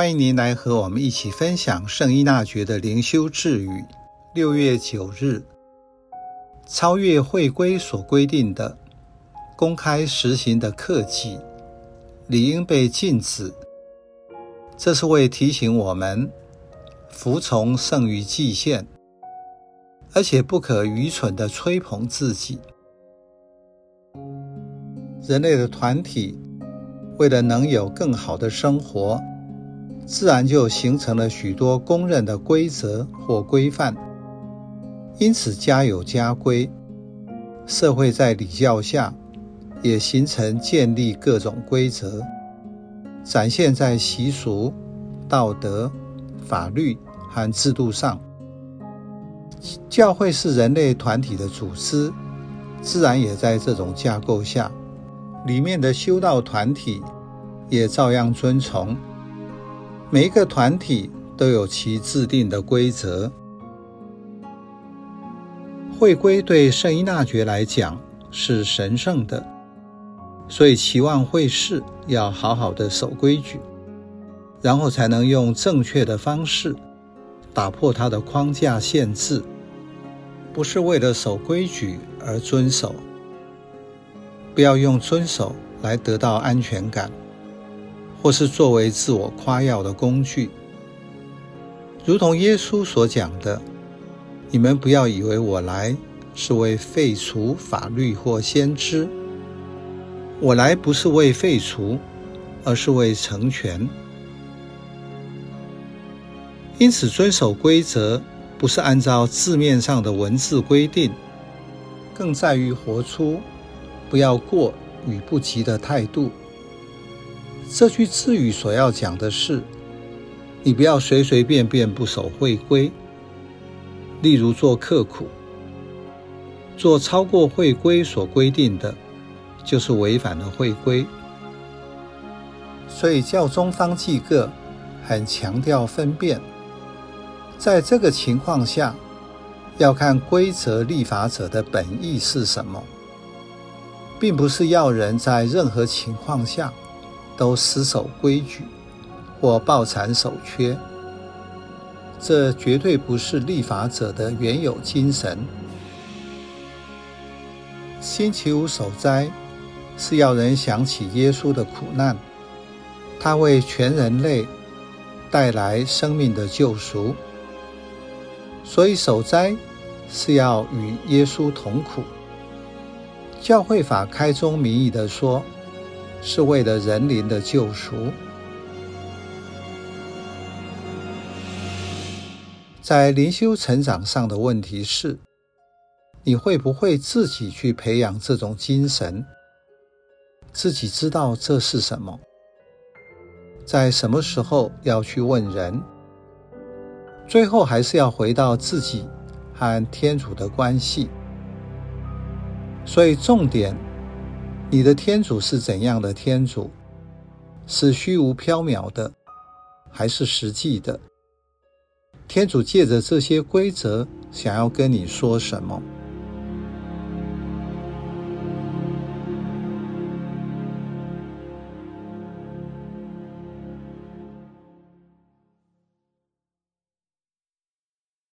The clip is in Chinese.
欢迎您来和我们一起分享圣依纳爵的灵修智语。六月九日，超越会规所规定的公开实行的克己，理应被禁止。这是为提醒我们，服从胜于祭献，而且不可愚蠢的吹捧自己。人类的团体为了能有更好的生活。自然就形成了许多公认的规则或规范，因此家有家规，社会在礼教下也形成建立各种规则，展现在习俗、道德、法律和制度上。教会是人类团体的组织，自然也在这种架构下，里面的修道团体也照样遵从。每一个团体都有其制定的规则。会规对圣依纳爵来讲是神圣的，所以期望会士要好好的守规矩，然后才能用正确的方式打破他的框架限制，不是为了守规矩而遵守。不要用遵守来得到安全感。或是作为自我夸耀的工具，如同耶稣所讲的：“你们不要以为我来是为废除法律或先知，我来不是为废除，而是为成全。”因此，遵守规则不是按照字面上的文字规定，更在于活出不要过与不及的态度。这句字语所要讲的是，你不要随随便便不守会规。例如做刻苦，做超过会规所规定的，就是违反了会规。所以教宗方济各很强调分辨，在这个情况下，要看规则立法者的本意是什么，并不是要人在任何情况下。都死守规矩或抱残守缺，这绝对不是立法者的原有精神。星期五守斋是要人想起耶稣的苦难，他为全人类带来生命的救赎，所以守斋是要与耶稣同苦。教会法开宗明义的说。是为了人灵的救赎。在灵修成长上的问题是：你会不会自己去培养这种精神？自己知道这是什么？在什么时候要去问人？最后还是要回到自己和天主的关系。所以重点。你的天主是怎样的天主？是虚无缥缈的，还是实际的？天主借着这些规则，想要跟你说什么？